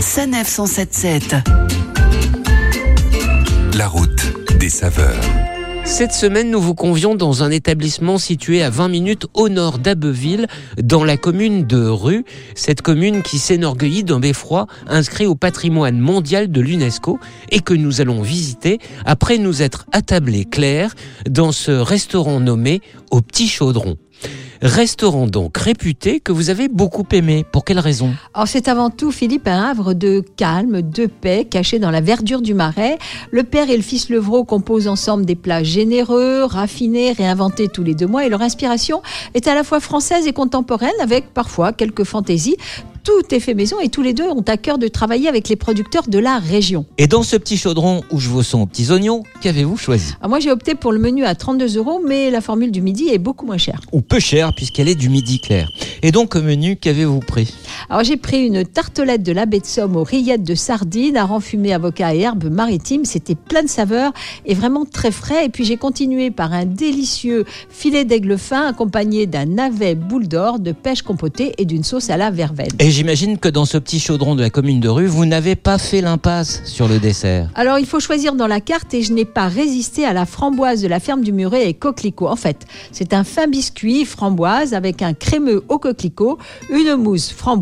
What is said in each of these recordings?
Sanef 177. La route des saveurs. Cette semaine, nous vous convions dans un établissement situé à 20 minutes au nord d'Abbeville, dans la commune de Rue. Cette commune qui s'énorgueillit d'un beffroi inscrit au patrimoine mondial de l'UNESCO et que nous allons visiter après nous être attablés clair dans ce restaurant nommé Au Petit Chaudron. Restaurant donc réputé que vous avez beaucoup aimé. Pour quelle raison? Alors c'est avant tout, Philippe, un havre de calme, de paix, caché dans la verdure du marais. Le père et le fils Levrault composent ensemble des plats généreux, raffinés, réinventés tous les deux mois. Et leur inspiration est à la fois française et contemporaine, avec parfois quelques fantaisies tout est fait maison et tous les deux ont à cœur de travailler avec les producteurs de la région. Et dans ce petit chaudron où je vous sens aux petits oignons, qu'avez-vous choisi? Ah, Moi j'ai opté pour le menu à 32 euros, mais la formule du midi est beaucoup moins chère. Ou peu cher puisqu'elle est du midi clair. Et donc au menu, qu'avez-vous pris? Alors j'ai pris une tartelette de la baie de Somme aux rillettes de sardines, à renfumer avocat et herbes maritimes. C'était plein de saveurs et vraiment très frais. Et puis j'ai continué par un délicieux filet d'aigle fin accompagné d'un navet boule d'or, de pêche compotée et d'une sauce à la verveine. Et j'imagine que dans ce petit chaudron de la commune de Rue, vous n'avez pas fait l'impasse sur le dessert. Alors il faut choisir dans la carte et je n'ai pas résisté à la framboise de la ferme du Muret et coquelicot. En fait, c'est un fin biscuit framboise avec un crémeux au coquelicot, une mousse framboise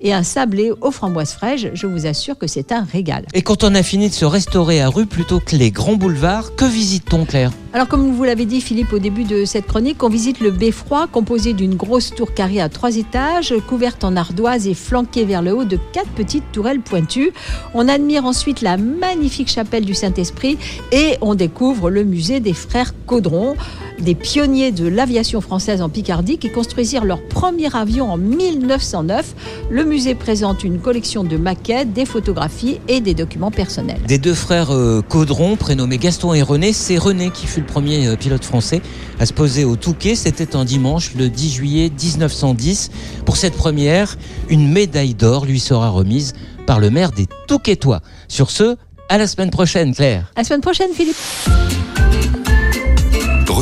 et un sablé aux framboises fraîches. Je vous assure que c'est un régal. Et quand on a fini de se restaurer à Rue plutôt que les grands boulevards, que visite-t-on Claire? Alors comme vous l'avez dit Philippe au début de cette chronique, on visite le beffroi composé d'une grosse tour carrée à trois étages, couverte en ardoise et flanquée vers le haut de quatre petites tourelles pointues. On admire ensuite la magnifique chapelle du Saint-Esprit et on découvre le musée des frères Caudron, des pionniers de l'aviation française en Picardie qui construisirent leur premier avion en 1909. Le musée présente une collection de maquettes, des photographies et des documents personnels. Des deux frères euh, Caudron, prénommés Gaston et René, c'est René qui fut le premier euh, pilote français à se poser au Touquet. C'était un dimanche, le 10 juillet 1910. Pour cette première, une médaille d'or lui sera remise par le maire des Touquetois. Sur ce, à la semaine prochaine, Claire. À la semaine prochaine, Philippe.